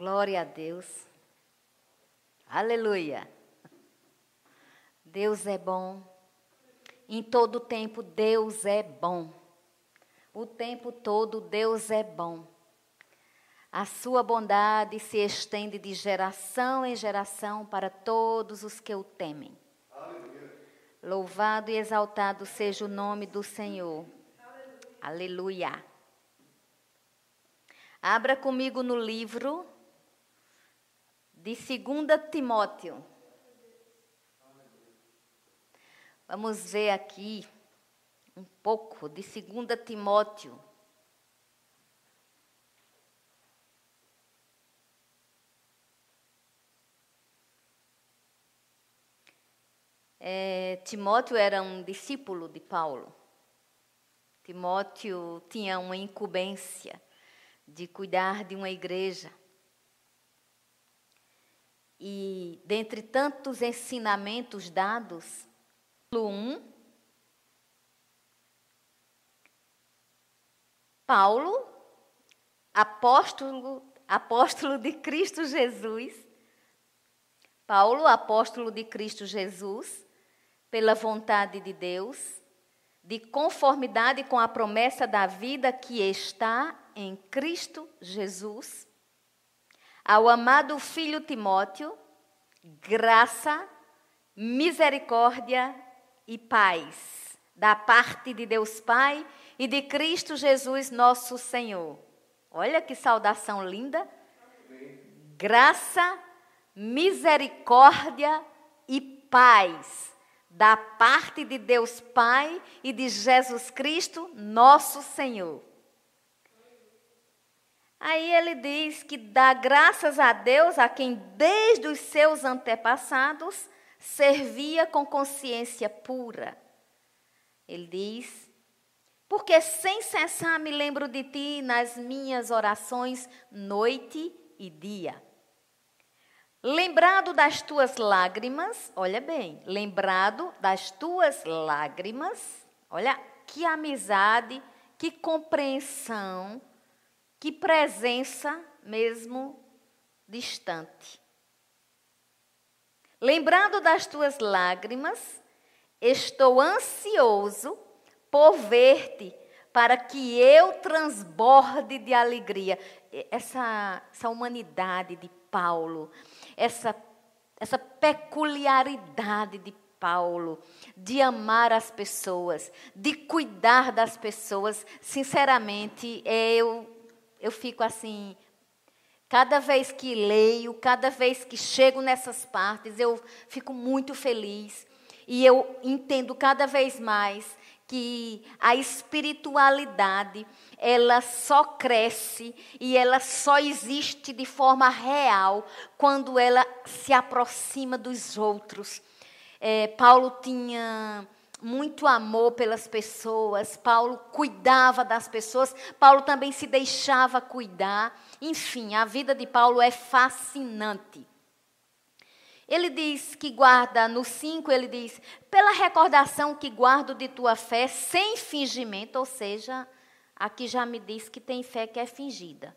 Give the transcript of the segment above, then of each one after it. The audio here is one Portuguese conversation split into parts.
Glória a Deus. Aleluia. Deus é bom. Em todo tempo, Deus é bom. O tempo todo, Deus é bom. A sua bondade se estende de geração em geração para todos os que o temem. Aleluia. Louvado e exaltado seja o nome do Senhor. Aleluia. Aleluia. Abra comigo no livro de 2 Timóteo. Vamos ver aqui um pouco de 2 Timóteo. É, Timóteo era um discípulo de Paulo. Timóteo tinha uma incumbência de cuidar de uma igreja. E dentre tantos ensinamentos dados, 1, Paulo, apóstolo, apóstolo de Cristo Jesus, Paulo, apóstolo de Cristo Jesus, pela vontade de Deus, de conformidade com a promessa da vida que está em Cristo Jesus, ao amado filho Timóteo, graça, misericórdia e paz da parte de Deus Pai e de Cristo Jesus, nosso Senhor. Olha que saudação linda. Graça, misericórdia e paz da parte de Deus Pai e de Jesus Cristo, nosso Senhor. Aí ele diz que dá graças a Deus a quem desde os seus antepassados servia com consciência pura. Ele diz: Porque sem cessar me lembro de ti nas minhas orações, noite e dia. Lembrado das tuas lágrimas, olha bem, lembrado das tuas lágrimas, olha que amizade, que compreensão, que presença mesmo distante. Lembrando das tuas lágrimas, estou ansioso por ver-te, para que eu transborde de alegria. Essa, essa humanidade de Paulo, essa, essa peculiaridade de Paulo, de amar as pessoas, de cuidar das pessoas, sinceramente, eu eu fico assim, cada vez que leio, cada vez que chego nessas partes, eu fico muito feliz. E eu entendo cada vez mais que a espiritualidade, ela só cresce e ela só existe de forma real quando ela se aproxima dos outros. É, Paulo tinha muito amor pelas pessoas, Paulo cuidava das pessoas, Paulo também se deixava cuidar. Enfim, a vida de Paulo é fascinante. Ele diz que guarda, no 5, ele diz: pela recordação que guardo de tua fé, sem fingimento, ou seja, aqui já me diz que tem fé que é fingida.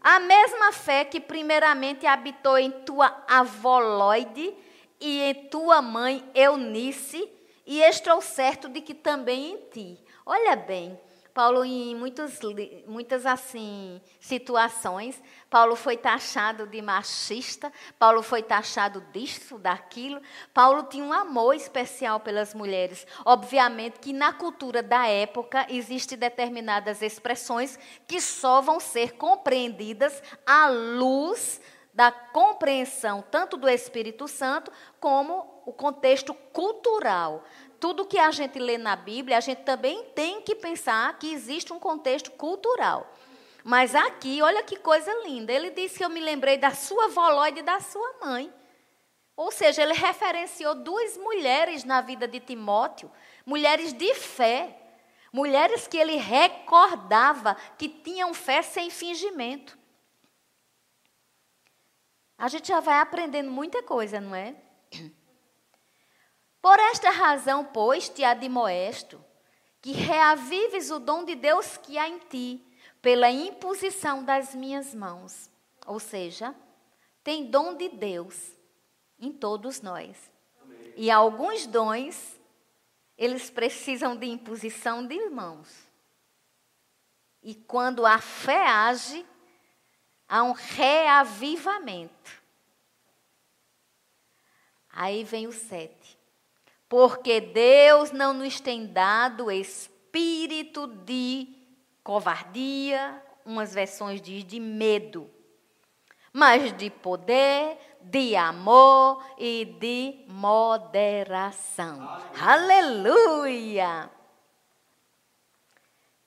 A mesma fé que primeiramente habitou em tua avó Loide e em tua mãe Eunice, e estou certo de que também em ti. Olha bem, Paulo, em muitos, muitas assim situações, Paulo foi taxado de machista, Paulo foi taxado disso, daquilo. Paulo tinha um amor especial pelas mulheres. Obviamente que na cultura da época existem determinadas expressões que só vão ser compreendidas à luz da compreensão tanto do Espírito Santo como o contexto cultural. Tudo que a gente lê na Bíblia, a gente também tem que pensar que existe um contexto cultural. Mas aqui, olha que coisa linda. Ele disse que eu me lembrei da sua avó e da sua mãe. Ou seja, ele referenciou duas mulheres na vida de Timóteo, mulheres de fé, mulheres que ele recordava que tinham fé sem fingimento. A gente já vai aprendendo muita coisa, não é? Por esta razão, pois, te admoesto que reavives o dom de Deus que há em ti, pela imposição das minhas mãos. Ou seja, tem dom de Deus em todos nós. Amém. E alguns dons, eles precisam de imposição de mãos. E quando a fé age, há um reavivamento. Aí vem o sete. Porque Deus não nos tem dado espírito de covardia, umas versões diz de medo, mas de poder, de amor e de moderação. Aleluia!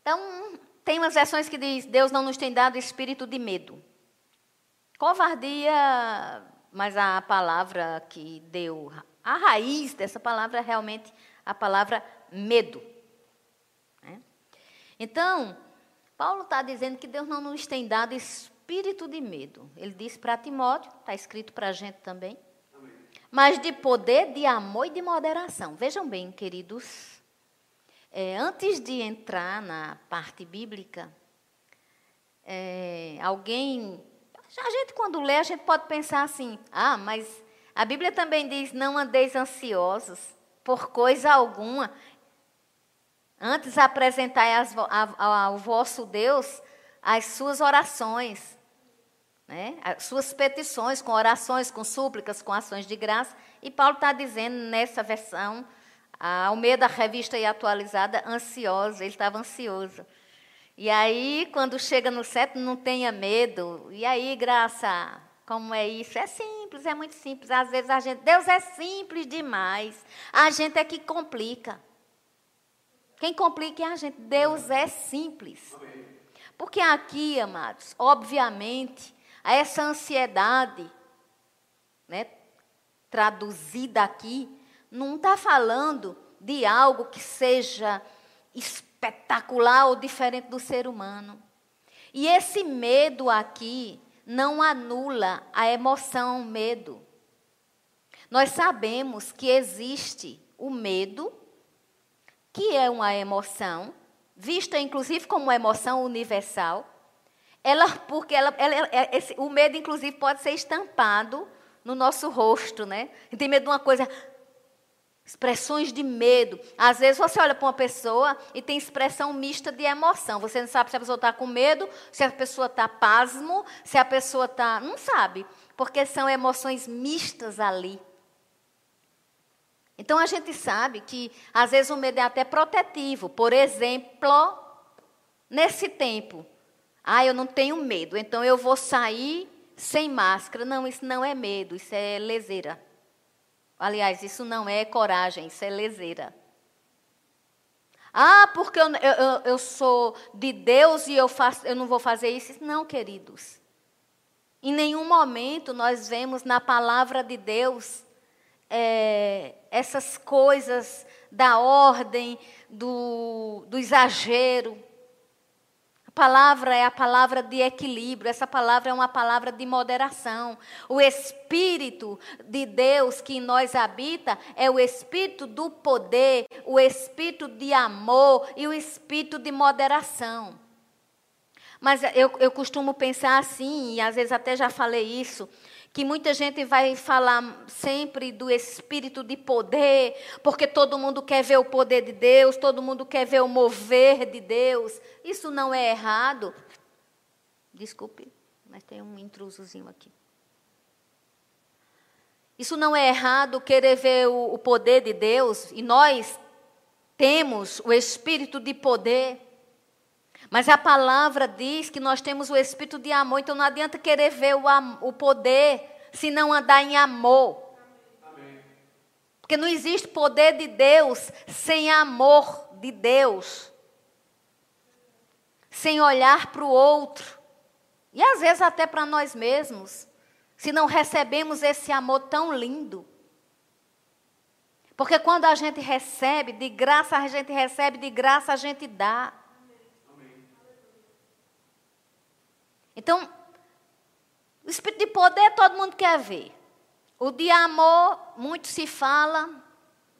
Então, tem umas versões que diz: Deus não nos tem dado espírito de medo. Covardia, mas a palavra que deu, a raiz dessa palavra é realmente a palavra medo. Né? Então, Paulo está dizendo que Deus não nos tem dado espírito de medo. Ele disse para Timóteo, está escrito para a gente também. Mas de poder, de amor e de moderação. Vejam bem, queridos, é, antes de entrar na parte bíblica, é, alguém. A gente, quando lê, a gente pode pensar assim: ah, mas a Bíblia também diz: não andeis ansiosos por coisa alguma. Antes apresentai ao vosso Deus as suas orações, né? as suas petições, com orações, com súplicas, com ações de graça. E Paulo está dizendo nessa versão, a Almeida, revista e atualizada, ansiosa, ele estava ansioso. E aí, quando chega no sétimo, não tenha medo. E aí, graça, como é isso? É simples, é muito simples. Às vezes a gente, Deus é simples demais. A gente é que complica. Quem complica é a gente. Deus é simples. Porque aqui, amados, obviamente, essa ansiedade, né, traduzida aqui, não está falando de algo que seja espetacular ou diferente do ser humano. E esse medo aqui não anula a emoção medo. Nós sabemos que existe o medo que é uma emoção, vista inclusive como uma emoção universal, ela, porque ela, ela, esse, o medo, inclusive, pode ser estampado no nosso rosto, né? Tem medo de uma coisa, expressões de medo. Às vezes você olha para uma pessoa e tem expressão mista de emoção. Você não sabe se a pessoa está com medo, se a pessoa está pasmo, se a pessoa está. Não sabe, porque são emoções mistas ali. Então a gente sabe que às vezes o medo é até protetivo. Por exemplo, nesse tempo, ah, eu não tenho medo, então eu vou sair sem máscara. Não, isso não é medo, isso é leseira. Aliás, isso não é coragem, isso é leseira. Ah, porque eu, eu, eu sou de Deus e eu, faço, eu não vou fazer isso. Não, queridos. Em nenhum momento nós vemos na palavra de Deus é, essas coisas da ordem, do, do exagero. Palavra é a palavra de equilíbrio, essa palavra é uma palavra de moderação. O Espírito de Deus que em nós habita é o Espírito do poder, o Espírito de amor e o Espírito de moderação. Mas eu, eu costumo pensar assim, e às vezes até já falei isso, que muita gente vai falar sempre do espírito de poder, porque todo mundo quer ver o poder de Deus, todo mundo quer ver o mover de Deus. Isso não é errado. Desculpe, mas tem um intrusozinho aqui. Isso não é errado querer ver o, poder de Deus, e nós temos o espírito de poder. Mas a palavra diz que nós temos o espírito de amor, então não adianta querer ver o, o poder se não andar em amor. Amém. Porque não existe poder de Deus sem amor de Deus. Sem olhar para o outro. E às vezes até para nós mesmos. Se não recebemos esse amor tão lindo. Porque quando a gente recebe, de graça a gente recebe, de graça a gente dá. Então, o espírito de poder todo mundo quer ver. O de amor, muito se fala,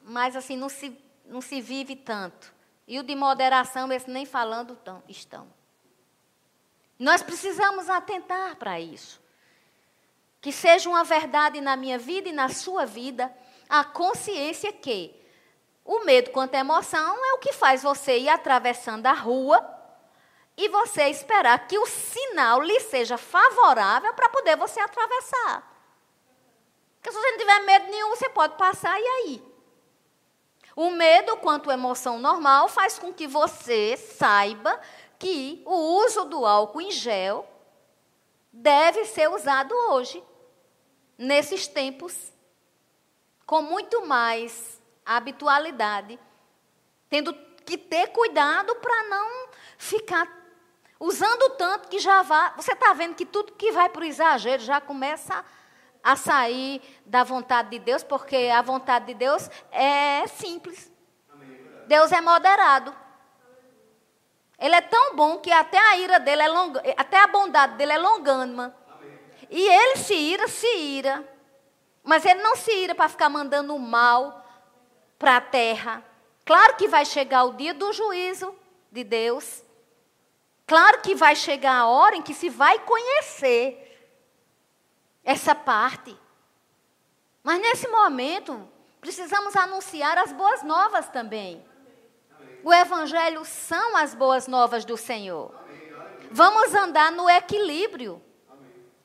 mas assim não se, não se vive tanto. E o de moderação, esse nem falando tão, estão. Nós precisamos atentar para isso. que seja uma verdade na minha vida e na sua vida, a consciência que o medo quanto a emoção é o que faz você ir atravessando a rua e você esperar que o sinal lhe seja favorável para poder você atravessar. Porque se você não tiver medo nenhum, você pode passar e aí? O medo, quanto emoção normal, faz com que você saiba que o uso do álcool em gel deve ser usado hoje nesses tempos, com muito mais habitualidade, tendo que ter cuidado para não ficar usando tanto que já vá. Você está vendo que tudo que vai para o exagero já começa a sair da vontade de Deus, porque a vontade de Deus é simples. Deus é moderado. Ele é tão bom que até a ira dele é até a bondade dele é longânima. E ele se ira, se ira. Mas ele não se ira para ficar mandando o mal para a terra. Claro que vai chegar o dia do juízo de Deus. Claro que vai chegar a hora em que se vai conhecer essa parte. Mas nesse momento, precisamos anunciar as boas novas também. O Evangelho são as boas novas do Senhor. Vamos andar no equilíbrio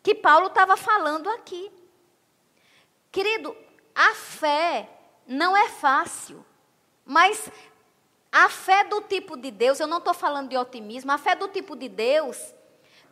que Paulo estava falando aqui. Querido, a fé não é fácil, mas a fé do tipo de Deus, eu não estou falando de otimismo, a fé do tipo de Deus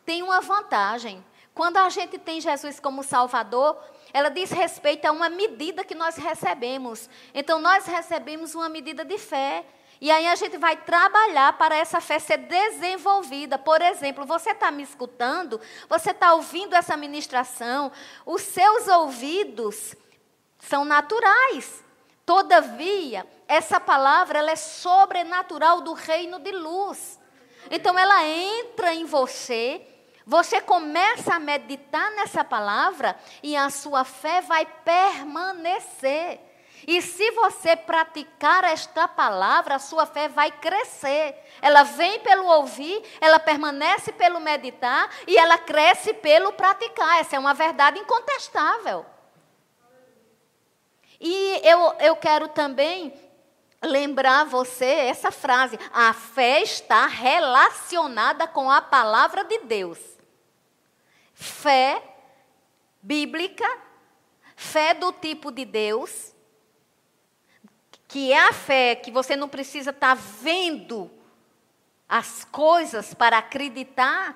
tem uma vantagem. Quando a gente tem Jesus como Salvador, ela diz respeito a uma medida que nós recebemos. Então, nós recebemos uma medida de fé. E aí a gente vai trabalhar para essa fé ser desenvolvida. Por exemplo, você está me escutando, você está ouvindo essa ministração, os seus ouvidos são naturais. Todavia, essa palavra ela é sobrenatural do reino de luz. Então ela entra em você, você começa a meditar nessa palavra e a sua fé vai permanecer. E se você praticar esta palavra, a sua fé vai crescer. Ela vem pelo ouvir, ela permanece pelo meditar e ela cresce pelo praticar. Essa é uma verdade incontestável. E eu, eu quero também lembrar você essa frase: a fé está relacionada com a palavra de Deus. Fé bíblica, fé do tipo de Deus, que é a fé que você não precisa estar tá vendo as coisas para acreditar,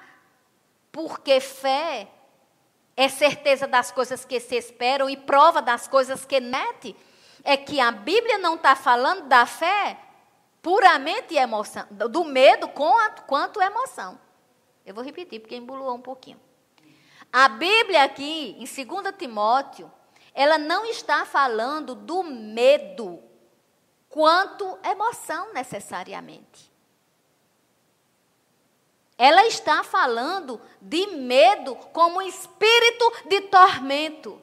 porque fé é certeza das coisas que se esperam e prova das coisas que mete. É que a Bíblia não está falando da fé puramente emoção, do medo quanto emoção. Eu vou repetir, porque embulou um pouquinho. A Bíblia aqui, em 2 Timóteo, ela não está falando do medo quanto emoção necessariamente. Ela está falando de medo como espírito de tormento.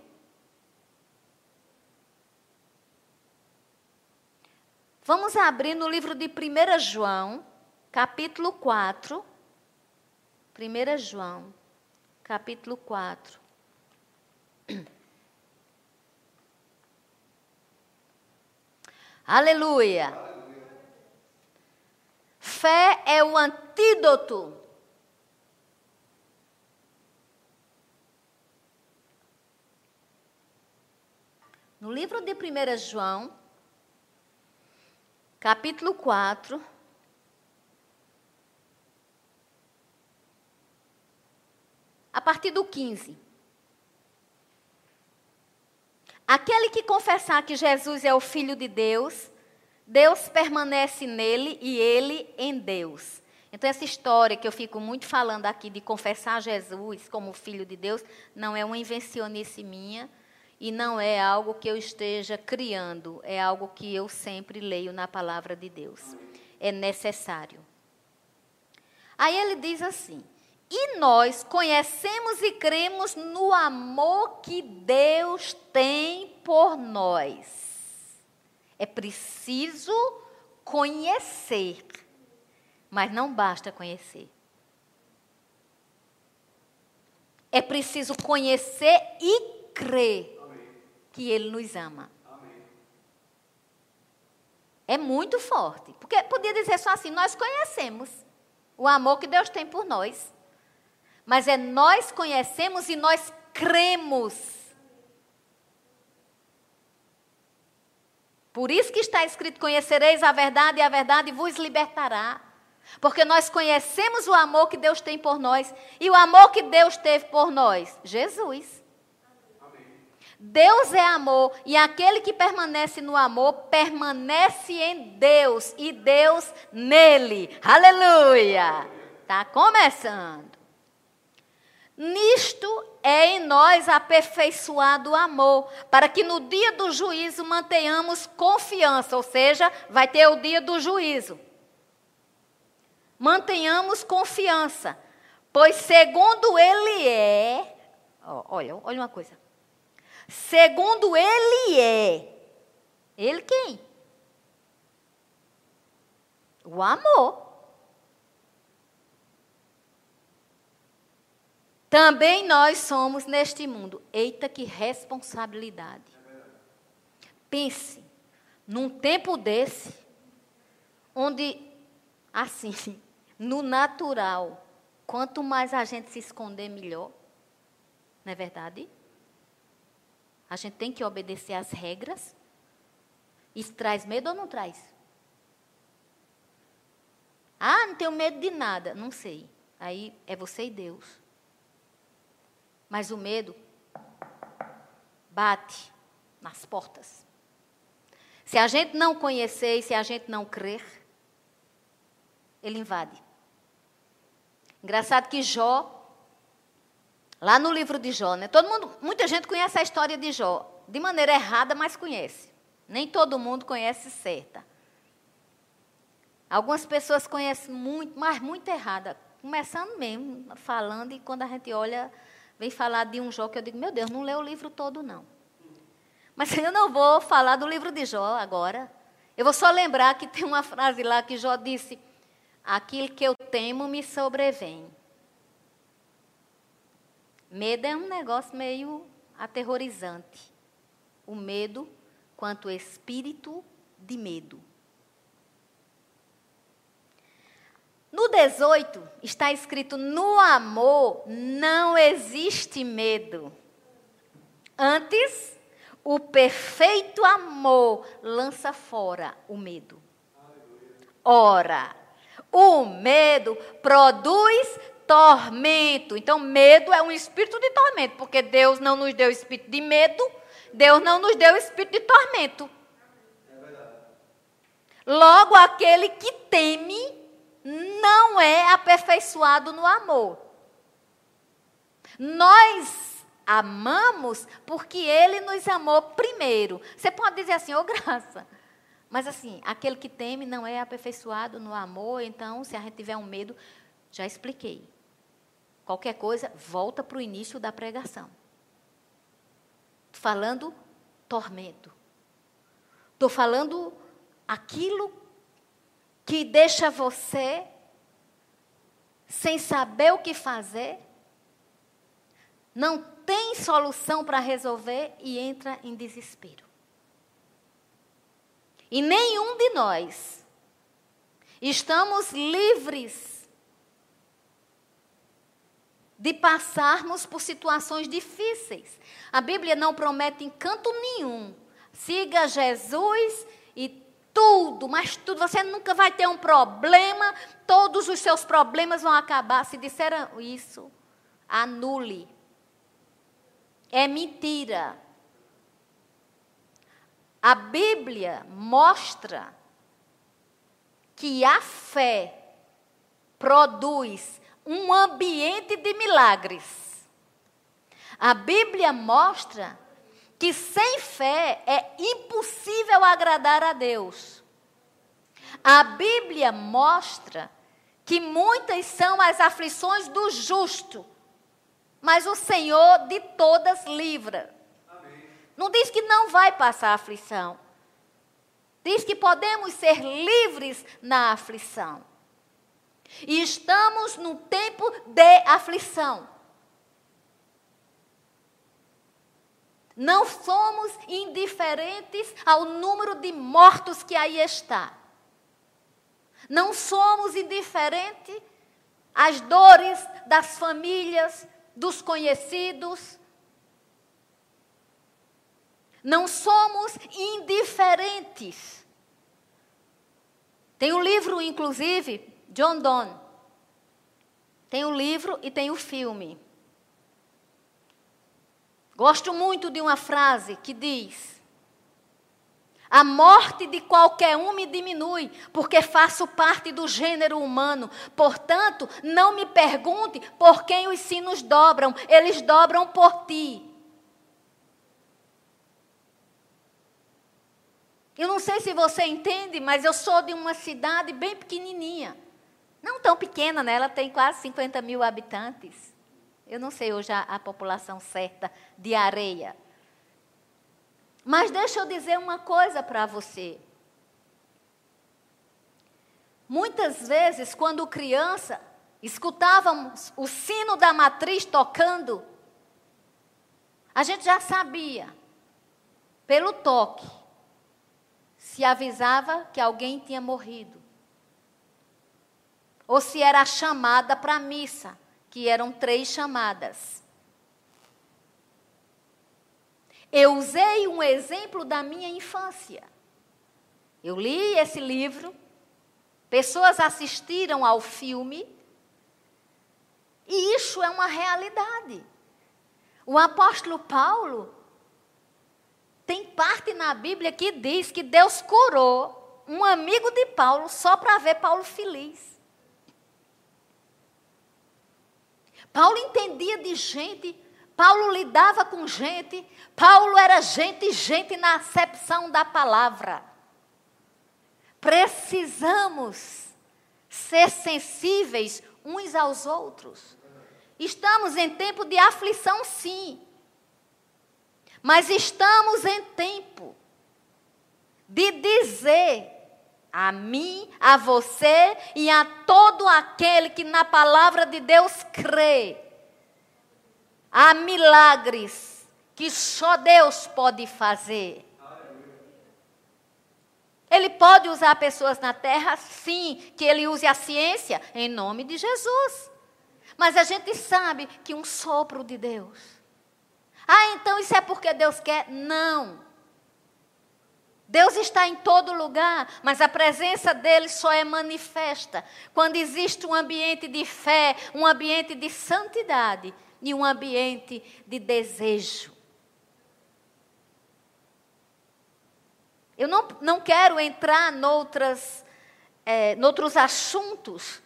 Vamos abrir no livro de 1 João, capítulo 4. 1 João, capítulo 4. Aleluia. Fé é o antídoto No livro de 1 João, capítulo 4, a partir do 15. Aquele que confessar que Jesus é o Filho de Deus, Deus permanece nele e ele em Deus. Então, essa história que eu fico muito falando aqui de confessar Jesus como Filho de Deus, não é uma invencionice minha, e não é algo que eu esteja criando, é algo que eu sempre leio na palavra de Deus. É necessário. Aí ele diz assim: E nós conhecemos e cremos no amor que Deus tem por nós. É preciso conhecer, mas não basta conhecer. É preciso conhecer e crer que Ele nos ama. É muito forte. Porque podia dizer só assim: nós conhecemos o amor que Deus tem por nós. Mas é nós conhecemos e nós cremos. Por isso que está escrito: Conhecereis a verdade e a verdade vos libertará. Porque nós conhecemos o amor que Deus tem por nós. E o amor que Deus teve por nós? Jesus. Deus é amor e aquele que permanece no amor permanece em Deus e Deus nele. Aleluia! Tá começando. Nisto é em nós aperfeiçoado o amor, para que no dia do juízo mantenhamos confiança, ou seja, vai ter o dia do juízo. Mantenhamos confiança, pois segundo ele é, olha, olha uma coisa. Segundo ele é. Ele quem? O amor. Também nós somos neste mundo. Eita, que responsabilidade. Pense, num tempo desse, onde, assim, no natural, quanto mais a gente se esconder, melhor. Não é verdade? A gente tem que obedecer às regras. Isso traz medo ou não traz? Ah, não tenho medo de nada. Não sei. Aí é você e Deus. Mas o medo bate nas portas. Se a gente não conhecer e se a gente não crer, ele invade. Engraçado que Jó, lá no livro de Jó, né? Todo mundo, muita gente conhece a história de Jó, de maneira errada, mas conhece. Nem todo mundo conhece certa. Algumas pessoas conhecem muito, mas muito errada, começando mesmo, falando, e quando a gente olha, vem falar de um Jó que eu digo, meu Deus, não lê o livro todo, não. Mas eu não vou falar do livro de Jó agora. Eu vou só lembrar que tem uma frase lá que Jó disse: Aquilo que eu temo me sobrevém. Medo é um negócio meio aterrorizante. O medo quanto espírito de medo. No 18 está escrito: no amor não existe medo. Antes, o perfeito amor lança fora o medo. Ora, o medo produz tormento. Então, medo é um espírito de tormento, porque Deus não nos deu espírito de medo, Deus não nos deu espírito de tormento. Logo, aquele que teme não é aperfeiçoado no amor. Nós amamos porque ele nos amou primeiro. Você pode dizer assim, ô oh, graça. Mas assim, aquele que teme não é aperfeiçoado no amor, então se a gente tiver um medo, já expliquei. Qualquer coisa, volta para o início da pregação. Falando tormento. Estou falando aquilo que deixa você sem saber o que fazer, não tem solução para resolver e entra em desespero. E nenhum de nós estamos livres de passarmos por situações difíceis. A Bíblia não promete em canto nenhum. Siga Jesus e tudo, mas tudo. Você nunca vai ter um problema, todos os seus problemas vão acabar. Se disseram isso, anule. É mentira. A Bíblia mostra que a fé produz um ambiente de milagres. A Bíblia mostra que sem fé é impossível agradar a Deus. A Bíblia mostra que muitas são as aflições do justo, mas o Senhor de todas livra. Amém. Não diz que não vai passar aflição. Diz que podemos ser livres na aflição. E estamos num tempo de aflição. Não somos indiferentes ao número de mortos que aí está. Não somos indiferentes às dores das famílias, dos conhecidos. Não somos indiferentes. Tem um livro, inclusive, John Donne. Tem o livro e tem o filme. Gosto muito de uma frase que diz: A morte de qualquer um me diminui, porque faço parte do gênero humano. Portanto, não me pergunte por quem os sinos dobram, eles dobram por ti. Eu não sei se você entende, mas eu sou de uma cidade bem pequenininha. Não tão pequena, né? Ela tem quase 50 mil habitantes. Eu não sei hoje a, a população certa de areia. Mas deixa eu dizer uma coisa para você. Muitas vezes, quando criança, escutávamos o sino da matriz tocando, a gente já sabia, pelo toque, se avisava que alguém tinha morrido. Ou se era chamada para a missa que eram três chamadas. Eu usei um exemplo da minha infância. Eu li esse livro, pessoas assistiram ao filme, e isso é uma realidade. O apóstolo Paulo tem parte na Bíblia que diz que Deus curou um amigo de Paulo só para ver Paulo feliz. Paulo entendia de gente, Paulo lidava com gente, Paulo era gente, gente na acepção da palavra. Precisamos ser sensíveis uns aos outros. Estamos em tempo de aflição, sim. Mas estamos em tempo de dizer a mim, a você e a todo aquele que na palavra de Deus crê. Há milagres que só Deus pode fazer. Ele pode usar pessoas na terra, sim, que ele use a ciência, em nome de Jesus. Mas a gente sabe que um sopro de Deus. Ah, então isso é porque Deus quer? Não. Deus está em todo lugar, mas a presença dele só é manifesta quando existe um ambiente de fé, um ambiente de santidade e um ambiente de desejo. Eu não, não quero entrar noutras, é, noutros assuntos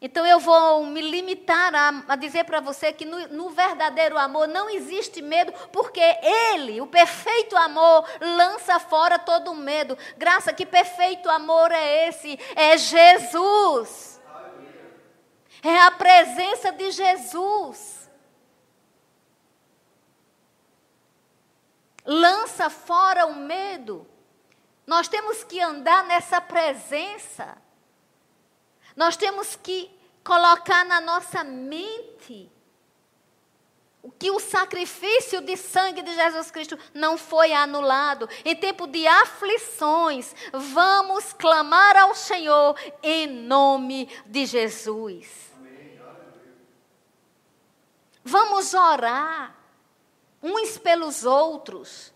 então eu vou me limitar a, a dizer para você que no, no, verdadeiro amor não existe medo, porque Ele, o perfeito amor, lança fora todo medo. Graça, que perfeito amor é esse? É Jesus. É a presença de Jesus. Lança fora o medo. Nós temos que andar nessa presença. Nós temos que colocar na nossa mente que o sacrifício de sangue de Jesus Cristo não foi anulado. Em tempo de aflições, vamos clamar ao Senhor em nome de Jesus. Vamos orar uns pelos outros.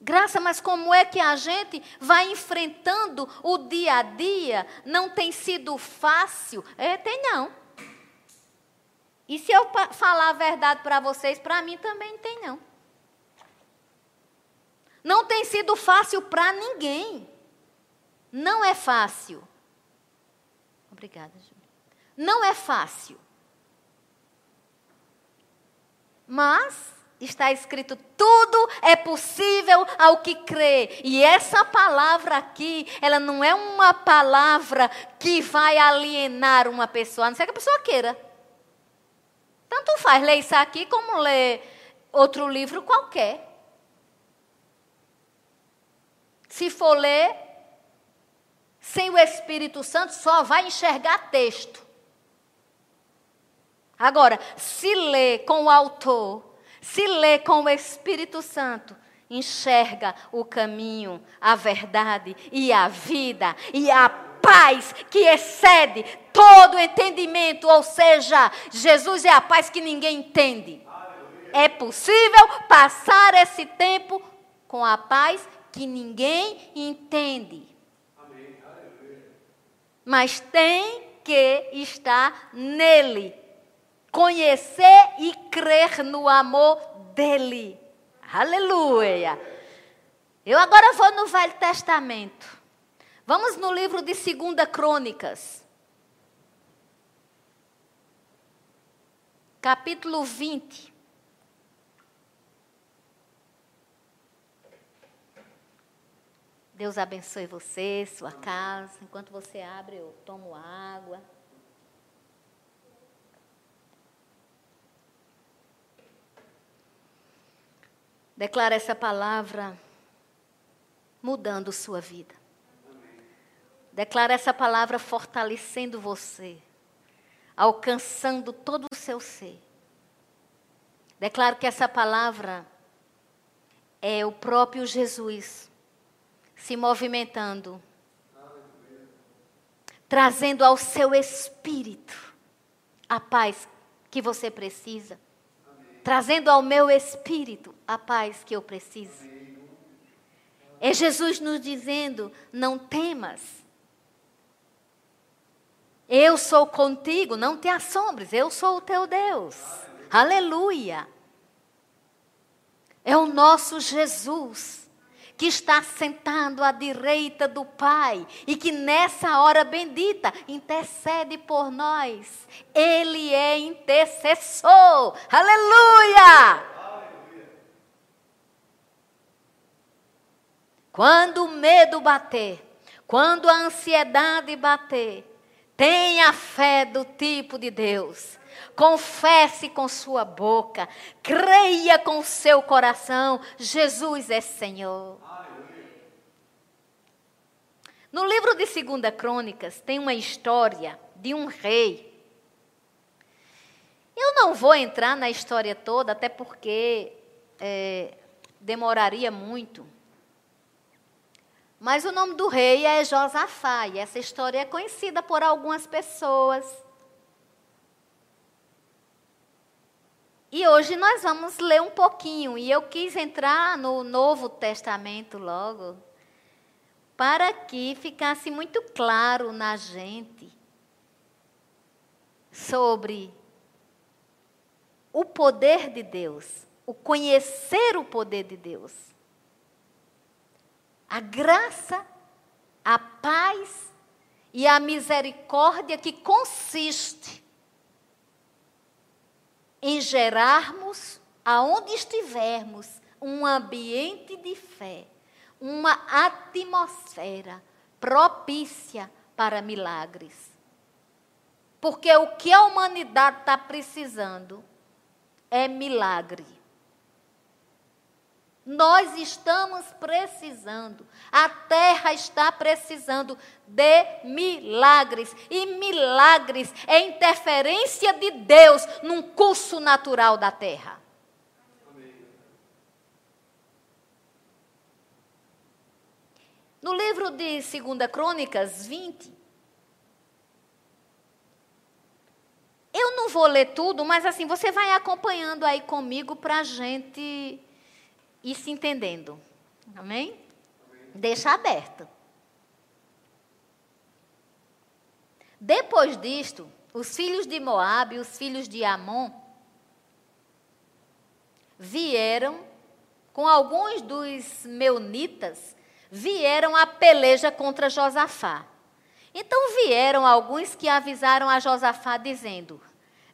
Graça, mas como é que a gente vai enfrentando o dia a dia? Não tem sido fácil? É, tem não. E se eu falar a verdade para vocês, para mim também tem não. Não tem sido fácil para ninguém. Não é fácil. Obrigada, Júlia. Não é fácil. Mas está escrito: tudo é possível ao que crê. E essa palavra aqui, ela não é uma palavra que vai alienar uma pessoa, a não ser que a pessoa queira. Tanto faz ler isso aqui como ler outro livro qualquer. Se for ler sem o Espírito Santo, só vai enxergar texto. Agora, se ler com o autor, se lê com o Espírito Santo, enxerga o caminho, a verdade e a vida e a paz que excede todo entendimento, ou seja, Jesus é a paz que ninguém entende. É possível passar esse tempo com a paz que ninguém entende. Mas tem que estar nele. Conhecer e crer no amor dele. Aleluia. Eu agora vou no Velho Testamento. Vamos no livro de 2 Crônicas. Capítulo 20. Deus abençoe você, sua casa. Enquanto você abre, eu tomo água. Declara essa palavra mudando sua vida. Declara essa palavra fortalecendo você, alcançando todo o seu ser. Declaro que essa palavra é o próprio Jesus se movimentando, trazendo ao seu espírito a paz que você precisa, trazendo ao meu espírito a paz que eu preciso. É Jesus nos dizendo: não temas. Eu sou contigo, não te assombres, eu sou o teu Deus. Aleluia. É o nosso Jesus que está sentado à direita do Pai e que nessa hora bendita intercede por nós. Ele é intercessor. Aleluia! Quando o medo bater, quando a ansiedade bater, tenha fé do tipo de Deus confesse com sua boca, creia com seu coração: Jesus é Senhor. No livro de Segunda Crônicas tem uma história de um rei. Eu não vou entrar na história toda, até porque é, demoraria muito. Mas o nome do rei é Josafá, e essa história é conhecida por algumas pessoas. E hoje nós vamos ler um pouquinho, e eu quis entrar no Novo Testamento logo, para que ficasse muito claro na gente sobre o poder de Deus, o conhecer o poder de Deus, a graça, a paz e a misericórdia que consiste em gerarmos, aonde estivermos, um ambiente de fé, uma atmosfera propícia para milagres. Porque o que a humanidade está precisando é milagre. Nós estamos precisando, a terra está precisando de milagres. E milagres é interferência de Deus num curso natural da terra. No livro de 2 Crônicas 20, eu não vou ler tudo, mas assim, você vai acompanhando aí comigo para a gente ir se entendendo. Amém? Amém? Deixa aberto. Depois disto, os filhos de Moabe e os filhos de Amon vieram com alguns dos meunitas, vieram a peleja contra Josafá. Então vieram alguns que avisaram a Josafá dizendo: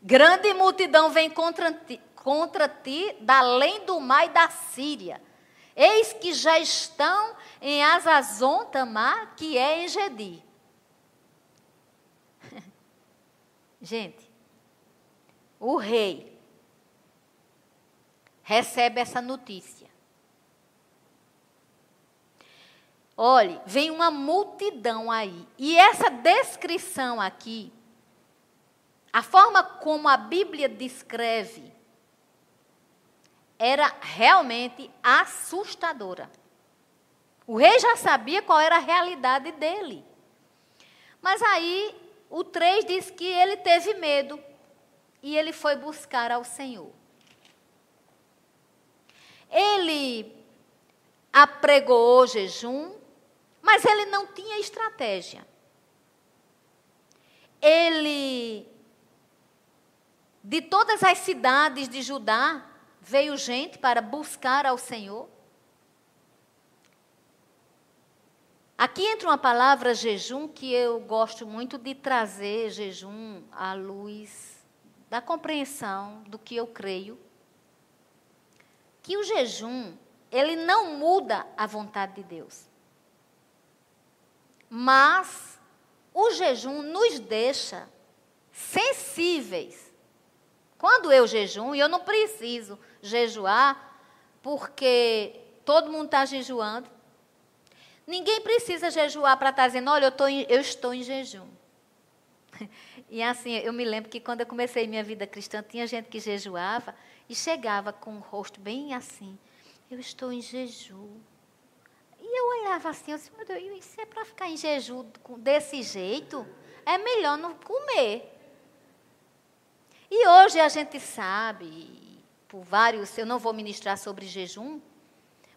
Grande multidão vem contra ti, contra ti da além do mar e da Síria. Eis que já estão em Azazon Tamar, que é em Gedi. Gente, o rei recebe essa notícia. Olhe, vem uma multidão aí. E essa descrição aqui, a forma como a Bíblia descreve, era realmente assustadora. O rei já sabia qual era a realidade dele. Mas aí o 3 diz que ele teve medo e ele foi buscar ao Senhor. Ele apregoou jejum, mas ele não tinha estratégia. Ele, de todas as cidades de Judá, veio gente para buscar ao Senhor. Aqui entra uma palavra jejum que eu gosto muito de trazer jejum à luz da compreensão do que eu creio. Que o jejum, ele não muda a vontade de Deus. Mas o jejum nos deixa sensíveis. Quando eu jejum, e eu não preciso jejuar, porque todo mundo está jejuando, Ninguém precisa jejuar para estar tá dizendo, olha, eu, tô em, eu estou em jejum. E assim, eu me lembro que quando eu comecei minha vida cristã, tinha gente que jejuava e chegava com o rosto bem assim, eu estou em jejum. Eu olhava assim, eu disse, meu Deus, isso é para ficar em jejum desse jeito? É melhor não comer. E hoje a gente sabe, por vários, eu não vou ministrar sobre jejum,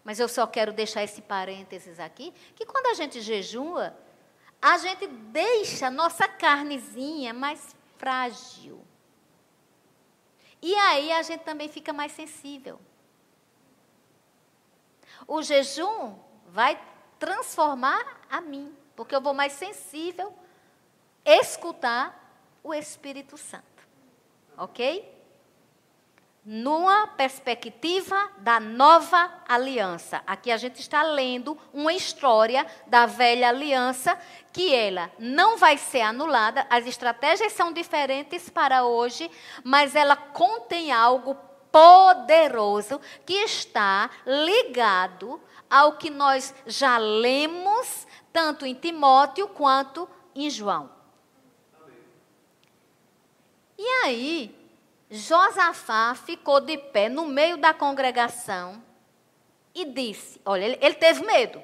mas eu só quero deixar esse parênteses aqui, que quando a gente jejua, a gente deixa nossa carnezinha mais frágil. E aí a gente também fica mais sensível. O jejum vai transformar a mim, porque eu vou mais sensível escutar o Espírito Santo. Ok? numa perspectiva da nova aliança. Aqui a gente está lendo uma história da velha aliança que ela não vai ser anulada, as estratégias são diferentes para hoje, mas ela contém algo poderoso que está ligado ao que nós já lemos tanto em Timóteo quanto em João. E aí, Josafá ficou de pé no meio da congregação e disse: Olha, ele, ele teve medo.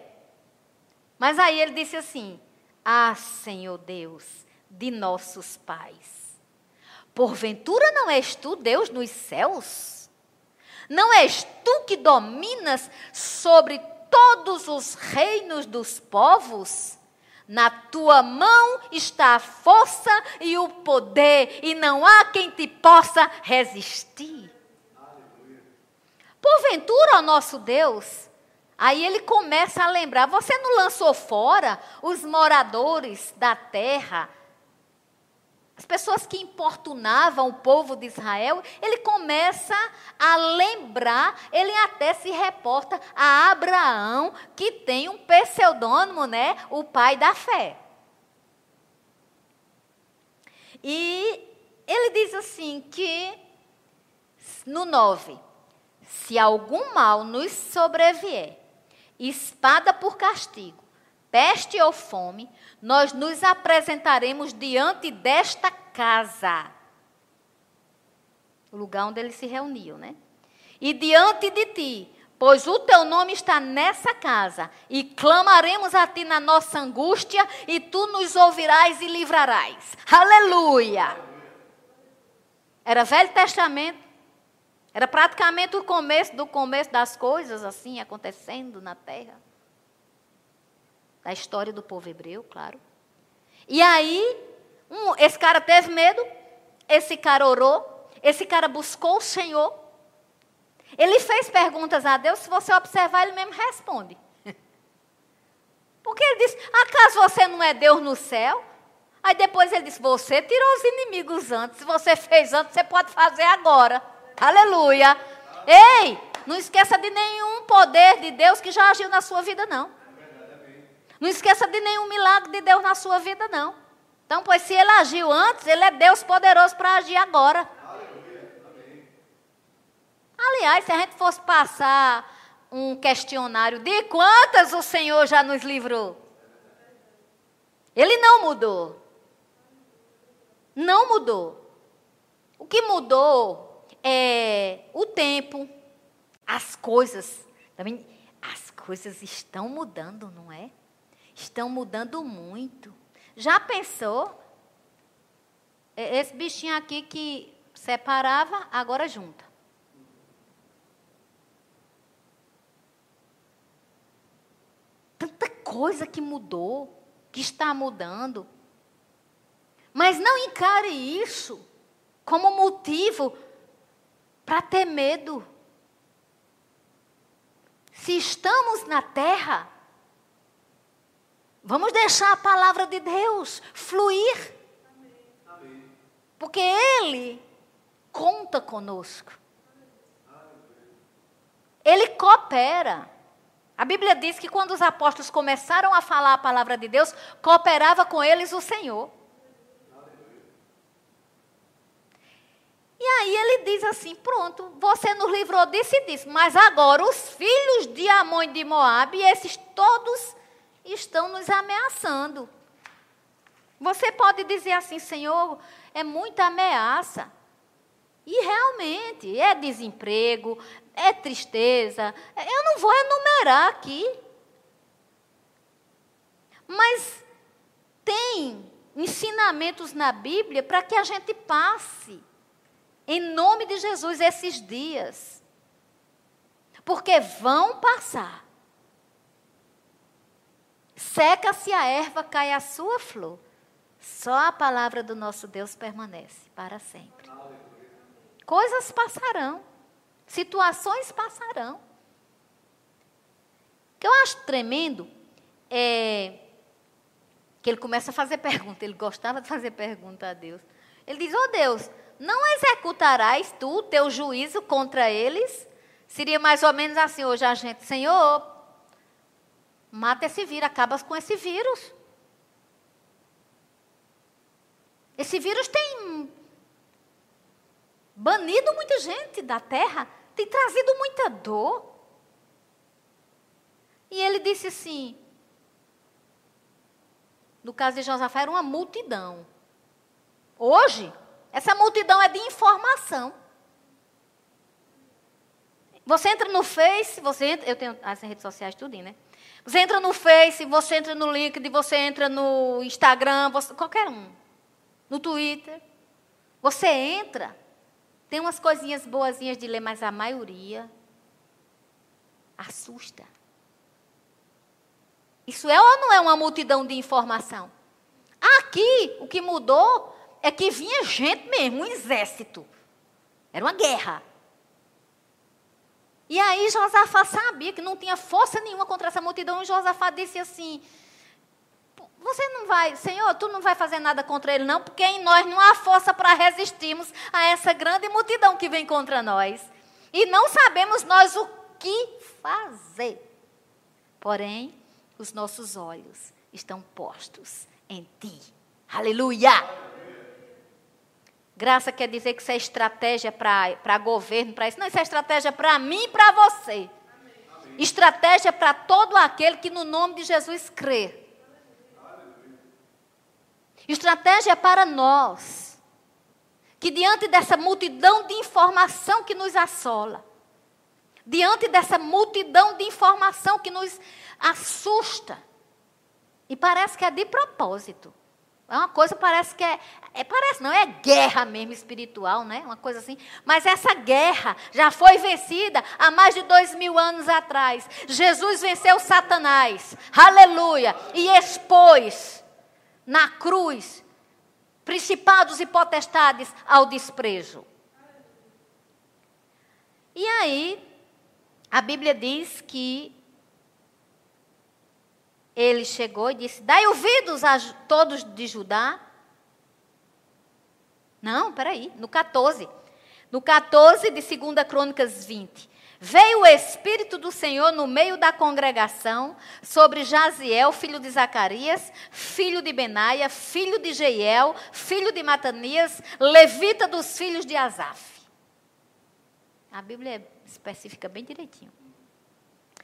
Mas aí ele disse assim: Ah, Senhor Deus de nossos pais, porventura não és tu Deus nos céus? Não és tu que dominas sobre todos os reinos dos povos? Na tua mão está a força e o poder, e não há quem te possa resistir. Porventura, ó nosso Deus, aí ele começa a lembrar: você não lançou fora os moradores da terra as pessoas que importunavam o povo de Israel, ele começa a lembrar, ele até se reporta a Abraão, que tem um pseudônimo, né? O pai da fé. E ele diz assim que no 9, se algum mal nos sobrevier, espada por castigo, peste ou fome, nós nos apresentaremos diante desta casa. O lugar onde eles se reuniam, né? E diante de ti, pois o teu nome está nessa casa, e clamaremos a ti na nossa angústia, e tu nos ouvirás e livrarás. Aleluia! Era Velho Testamento. Era praticamente o começo do começo das coisas assim acontecendo na terra da história do povo hebreu, claro. E aí, um, esse cara teve medo, esse cara orou, esse cara buscou o Senhor. Ele fez perguntas a Deus, se você observar, ele mesmo responde. Porque ele disse: acaso você não é Deus no céu? Aí depois ele disse: Você tirou os inimigos antes. Se você fez antes, você pode fazer agora. Aleluia. Ei, não esqueça de nenhum poder de Deus que já agiu na sua vida, não. Não esqueça de nenhum milagre de Deus na sua vida, não. Então, pois se ele agiu antes, ele é Deus poderoso para agir agora. Aliás, se a gente fosse passar um questionário de quantas o Senhor já nos livrou, ele não mudou. Não mudou. O que mudou é o tempo, As coisas, as coisas estão mudando, não é? Estão mudando muito. Já pensou? Esse bichinho aqui que separava, agora junta. Tanta coisa que mudou, que está mudando. Mas não encare isso como motivo para ter medo. Se estamos na terra, vamos deixar a palavra de Deus fluir. Porque Ele conta conosco. Ele coopera. A Bíblia diz que quando os apóstolos começaram a falar a palavra de Deus, cooperava com eles o Senhor. E aí ele diz assim: pronto, você nos livrou disso e disso, mas agora os filhos de Amon e de Moab, esses todos estão nos ameaçando. Você pode dizer assim, Senhor, é muita ameaça. E realmente, é desemprego, é tristeza. Eu não vou enumerar aqui. Mas tem ensinamentos na Bíblia para que a gente passe, em nome de Jesus, esses dias. Porque vão passar. Seca-se a erva, cai a sua flor. Só a palavra do nosso Deus permanece para sempre. Coisas passarão, situações passarão. O que eu acho tremendo é que ele começa a fazer pergunta. Ele gostava de fazer pergunta a Deus. Ele diz: Oh Deus, não executarás tu o teu juízo contra eles? Seria mais ou menos assim hoje a gente, Senhor, mata esse vírus, acaba com esse vírus. Esse vírus tem banido muita gente da terra, tem trazido muita dor. E ele disse assim: no caso de Josafá, era uma multidão. Hoje, essa multidão é de informação. Você entra no Face, você entra, eu tenho as redes sociais tudo, né? Você entra no Face, você entra no LinkedIn, você entra no Instagram, você, qualquer um. No Twitter. Você entra, tem umas coisinhas boazinhas de ler, mas a maioria assusta. Isso é ou não é uma multidão de informação? Aqui, o que mudou é que vinha gente mesmo, um exército. Era uma guerra. E aí Josafá sabia que não tinha força nenhuma contra essa multidão, e Josafá disse assim: você não vai, Senhor, tu não vai fazer nada contra ele, não, porque em nós não há força para resistirmos a essa grande multidão que vem contra nós. E não sabemos nós o que fazer. Porém, os nossos olhos estão postos em ti. Aleluia! Graça quer dizer que isso é estratégia para governo, para isso. Não, isso é estratégia para mim e para você. Amém. Estratégia para todo aquele que no nome de Jesus crê. Estratégia para nós, que diante dessa multidão de informação que nos assola, diante dessa multidão de informação que nos assusta, e parece que é de propósito. É uma coisa, parece que é, é, Parece, não, é guerra mesmo espiritual, né? Uma coisa assim. Mas essa guerra já foi vencida há mais de dois mil anos atrás. Jesus venceu Satanás. Aleluia. E expôs na cruz, principados e potestades ao desprezo. E aí, a Bíblia diz que ele chegou e disse: Dai ouvidos a todos de Judá. Não, peraí, no 14. No 14 de 2 Crônicas 20. Veio o Espírito do Senhor no meio da congregação sobre Jaziel, filho de Zacarias, filho de Benaia, filho de Jeiel, filho de Matanias, levita dos filhos de Asaf. A Bíblia especifica bem direitinho.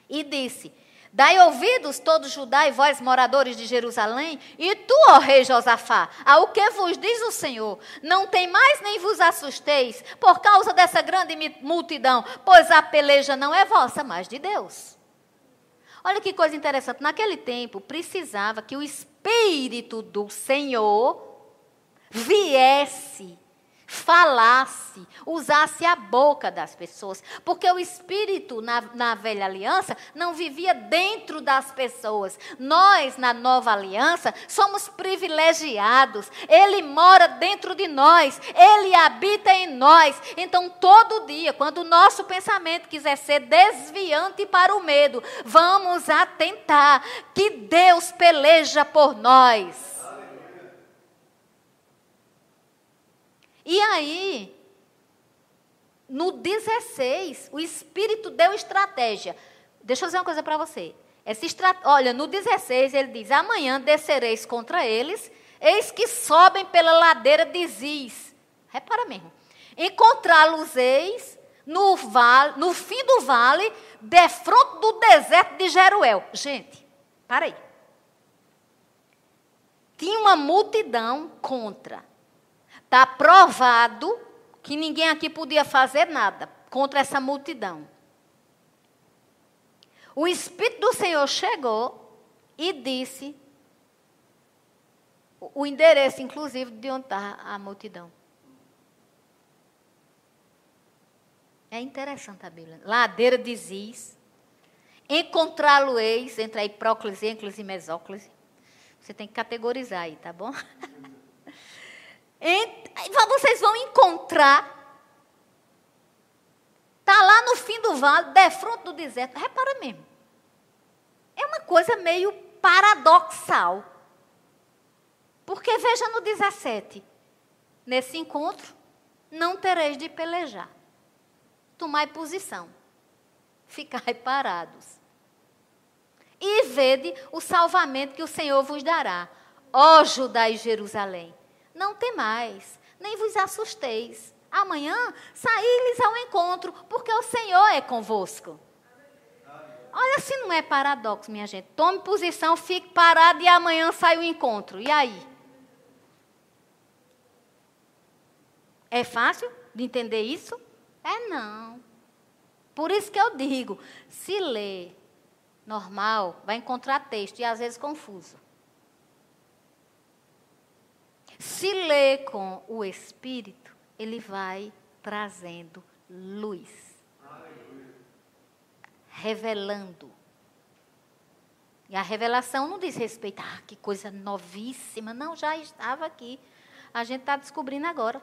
E disse: Dai ouvidos, todos Judá e vós, moradores de Jerusalém, e tu, ó rei Josafá, ao que vos diz o Senhor, não tem mais nem vos assusteis, por causa dessa grande multidão, pois a peleja não é vossa, mas de Deus. Olha que coisa interessante, naquele tempo precisava que o Espírito do Senhor viesse falasse, usasse a boca das pessoas. Porque o Espírito, na, na velha aliança, não vivia dentro das pessoas. Nós, na nova aliança, somos privilegiados. Ele mora dentro de nós, ele habita em nós. Então, todo dia, quando o nosso pensamento quiser ser desviante para o medo, vamos atentar que Deus peleja por nós. E aí, no 16, o Espírito deu estratégia. Deixa eu dizer uma coisa para você. Essa estra... Olha, no 16 ele diz: Amanhã descereis contra eles, eis que sobem pela ladeira de Ziz. Repara mesmo. Encontrá-los-eis no, vale, no fim do vale, defronto do deserto de Jeruel. Gente, para aí. Tinha uma multidão contra. Está provado que ninguém aqui podia fazer nada contra essa multidão. O Espírito do Senhor chegou e disse o endereço, inclusive, de onde está a multidão. É interessante a Bíblia. Ladeira de Ziz. Encontrá-lo-eis entre a hipróclise, ênclise e mesóclise. Você tem que categorizar aí, tá bom? Vocês vão encontrar. Está lá no fim do vale, defronto do deserto. Repara mesmo. É uma coisa meio paradoxal. Porque veja no 17. Nesse encontro, não tereis de pelejar. Tomai posição. Ficai parados. E vede o salvamento que o Senhor vos dará. Ó Judá e Jerusalém não temais, nem vos assusteis. Amanhã saí-lhes ao encontro, porque o Senhor é convosco. Olha se não é paradoxo, minha gente. Tome posição, fique parado e amanhã sai o encontro. E aí? É fácil de entender isso? É não. Por isso que eu digo, se ler normal, vai encontrar texto e às vezes confuso. Se lê com o Espírito, ele vai trazendo luz. Revelando. E a revelação não diz respeito, ah, que coisa novíssima. Não, já estava aqui. A gente está descobrindo agora.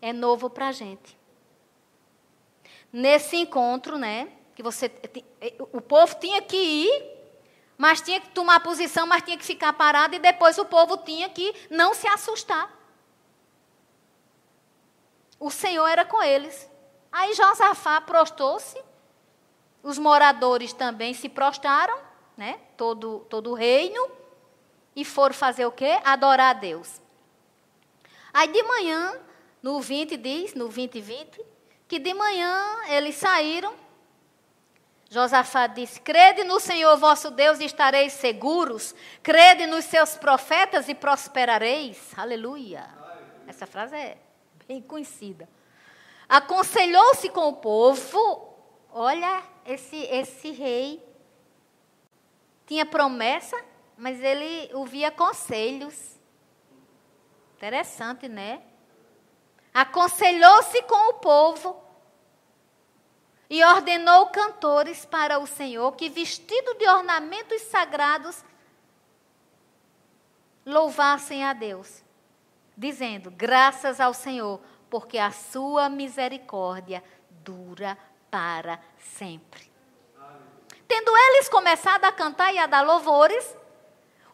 É novo para a gente. Nesse encontro, né? Que você. O povo tinha que ir mas tinha que tomar posição, mas tinha que ficar parado e depois o povo tinha que não se assustar. O Senhor era com eles. Aí Josafá prostou-se, os moradores também se prostraram, né? todo, todo o reino, e foram fazer o quê? Adorar a Deus. Aí de manhã, no 20 diz, no 20 e 20, que de manhã eles saíram Josafá disse: Crede no Senhor vosso Deus e estareis seguros. Crede nos seus profetas e prosperareis. Aleluia. Essa frase é bem conhecida. Aconselhou-se com o povo. Olha, esse, esse rei tinha promessa, mas ele ouvia conselhos. Interessante, né? Aconselhou-se com o povo e ordenou cantores para o Senhor que, vestido de ornamentos sagrados, louvassem a Deus, dizendo: Graças ao Senhor, porque a sua misericórdia dura para sempre. Tendo eles começado a cantar e a dar louvores,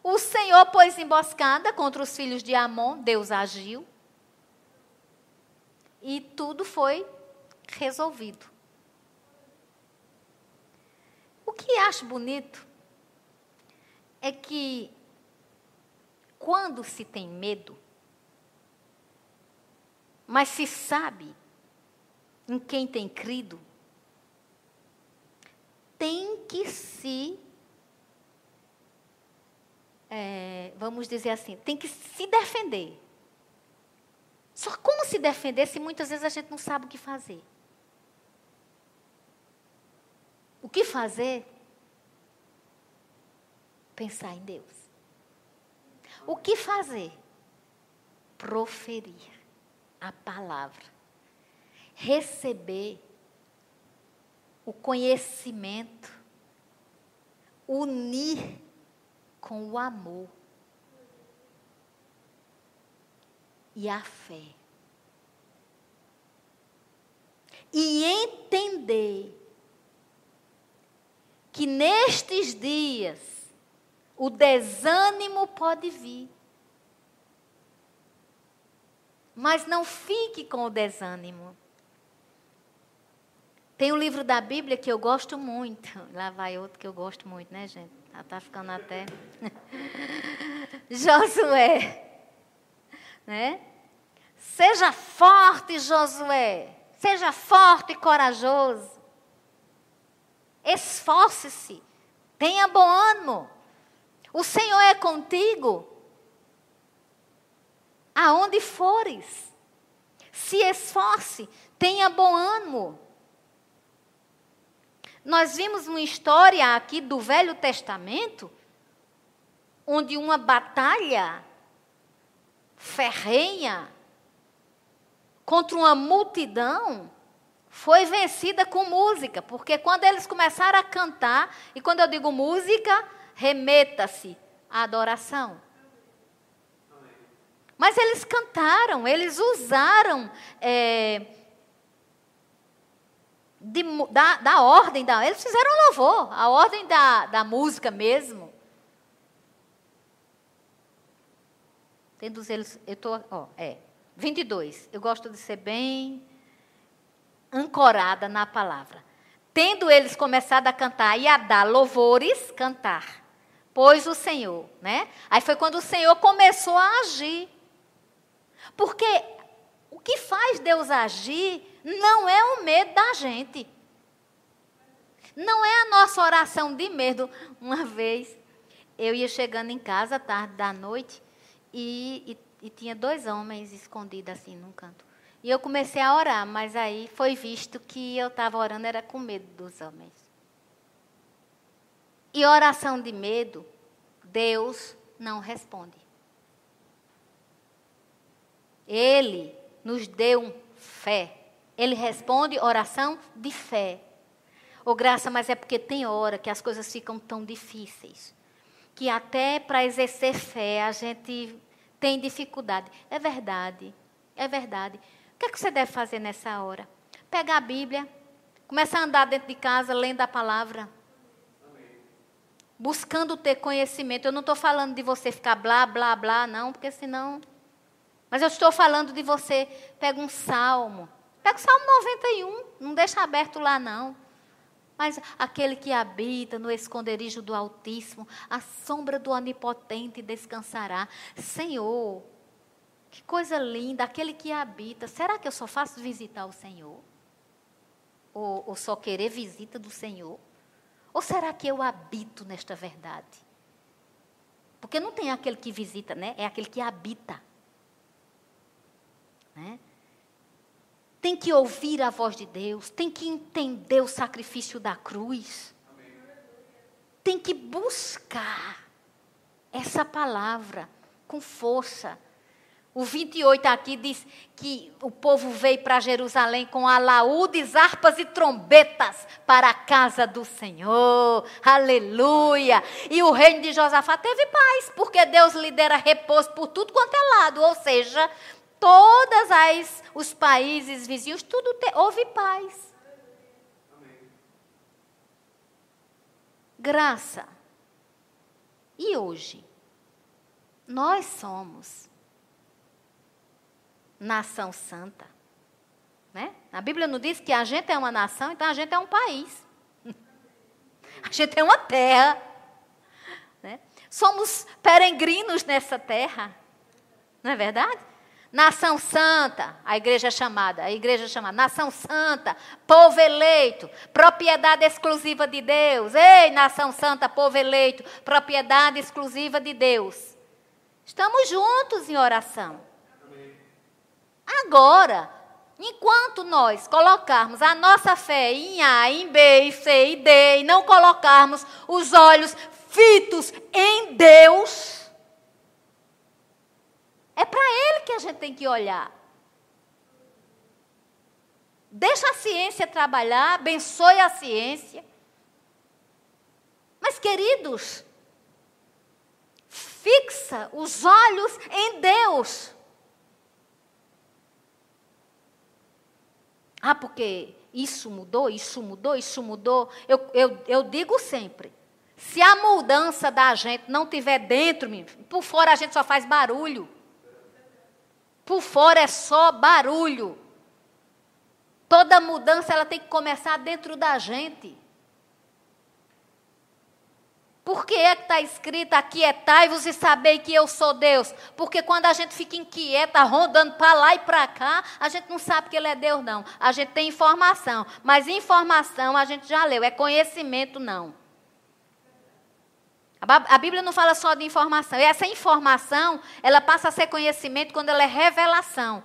o Senhor pôs emboscada contra os filhos de Amon, Deus agiu, e tudo foi resolvido. O que acho bonito é que quando se tem medo, mas se sabe em quem tem crido, tem que se, é, vamos dizer assim, tem que se defender. Só como se defender se muitas vezes a gente não sabe o que fazer? O que fazer? Pensar em Deus. O que fazer? Proferir a palavra. Receber o conhecimento. Unir com o amor. E a fé. E entender que nestes dias o desânimo pode vir. Mas não fique com o desânimo. Tem um livro da Bíblia que eu gosto muito. Lá vai outro que eu gosto muito, né, gente? Já está ficando até. Josué. Né? Seja forte, Josué. Seja forte e corajoso. Esforce-se. Tenha bom ânimo. O Senhor é contigo. Aonde fores. Se esforce. Tenha bom ânimo. Nós vimos uma história aqui do Velho Testamento, onde uma batalha ferrenha contra uma multidão foi vencida com música, porque quando eles começaram a cantar, e quando eu digo música, remeta-se à adoração. Mas eles cantaram, eles usaram é, de, da, da, ordem, da, eles fizeram louvor, a ordem da, da música mesmo. Tendo eles, eu estou, ó, é, 22, eu gosto de ser bem ancorada na palavra. Tendo eles começado a cantar e a dar louvores, cantar. Pois o Senhor, né? Aí foi quando o Senhor começou a agir. Porque o que faz Deus agir não é o medo da gente. Não é a nossa oração de medo. Uma vez, eu ia chegando em casa, tarde da noite, e, e, e tinha dois homens escondidos assim num canto. E eu comecei a orar, mas aí foi visto que eu estava orando era com medo dos homens. E oração de medo, Deus não responde. Ele nos deu fé. Ele responde oração de fé. Ô oh, graça, mas é porque tem hora que as coisas ficam tão difíceis. Que até para exercer fé a gente tem dificuldade. É verdade. É verdade. O que, é que você deve fazer nessa hora? Pegar a Bíblia, começar a andar dentro de casa lendo a palavra. Buscando ter conhecimento. Eu não estou falando de você ficar blá, blá, blá, não, porque senão. Mas eu estou falando de você. Pega um salmo. Pega o salmo 91. Não deixa aberto lá, não. Mas aquele que habita no esconderijo do Altíssimo, a sombra do Onipotente descansará. Senhor, que coisa linda, aquele que habita. Será que eu só faço visitar o Senhor? Ou, ou só querer visita do Senhor? Ou será que eu habito nesta verdade? Porque não tem aquele que visita, né? É aquele que habita. Né? Tem que ouvir a voz de Deus, tem que entender o sacrifício da cruz. Tem que buscar essa palavra com força. O 28 aqui diz que o povo veio para Jerusalém com alaúdes, harpas e trombetas para a casa do Senhor. Aleluia! E o reino de Josafá teve paz, porque Deus lhe dera repouso por tudo quanto é lado. Ou seja, todos as, os países vizinhos, tudo te, houve paz. Graça. E hoje? Nós somos nação santa. Né? A Bíblia não diz que a gente é uma nação, então a gente é um país. A gente é uma terra. Né? Somos peregrinos nessa terra. Não é verdade? Nação santa, a igreja é chamada, a igreja é chamada, nação santa, povo eleito, propriedade exclusiva de Deus. Ei, nação santa, povo eleito, propriedade exclusiva de Deus. Estamos juntos em oração. Agora, enquanto nós colocarmos a nossa fé em A, em B, em C e D, e não colocarmos os olhos fitos em Deus, é para Ele que a gente tem que olhar. Deixa a ciência trabalhar, abençoe a ciência. Mas, queridos, fixa os olhos em Deus. Ah, porque isso mudou, isso mudou, isso mudou. Eu, eu, eu digo sempre: se a mudança da gente não tiver dentro, por fora a gente só faz barulho. Por fora é só barulho. Toda mudança ela tem que começar dentro da gente. Por que é que está escrito aquietai-vos e sabei que eu sou Deus? Porque quando a gente fica inquieta, rondando para lá e para cá, a gente não sabe que Ele é Deus, não. A gente tem informação, mas informação a gente já leu, é conhecimento, não. A Bíblia não fala só de informação. E essa informação, ela passa a ser conhecimento quando ela é revelação.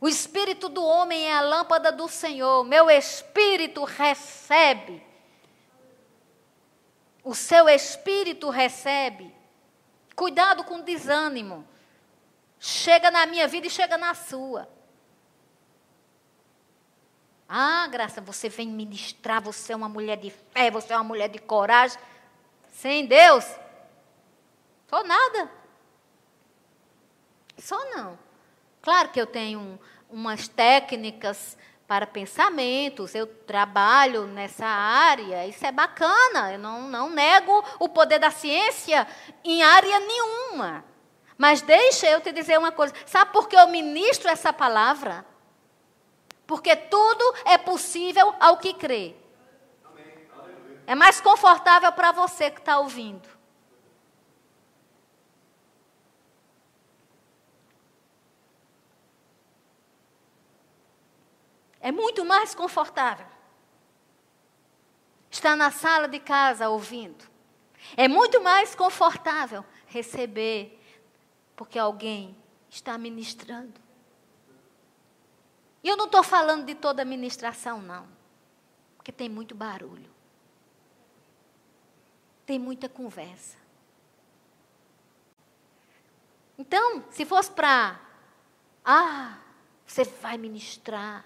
O espírito do homem é a lâmpada do Senhor. Meu espírito recebe. O seu espírito recebe. Cuidado com o desânimo. Chega na minha vida e chega na sua. Ah, graça, você vem ministrar, você é uma mulher de fé, você é uma mulher de coragem. Sem Deus, sou nada. Só não. Claro que eu tenho umas técnicas para pensamentos, eu trabalho nessa área, isso é bacana, eu não, não nego o poder da ciência em área nenhuma. Mas deixa eu te dizer uma coisa: sabe por que eu ministro essa palavra? Porque tudo é possível ao que crê. É mais confortável para você que está ouvindo. É muito mais confortável estar na sala de casa ouvindo. É muito mais confortável receber, porque alguém está ministrando. E eu não estou falando de toda ministração, não, porque tem muito barulho tem muita conversa. Então, se fosse para, ah, você vai ministrar.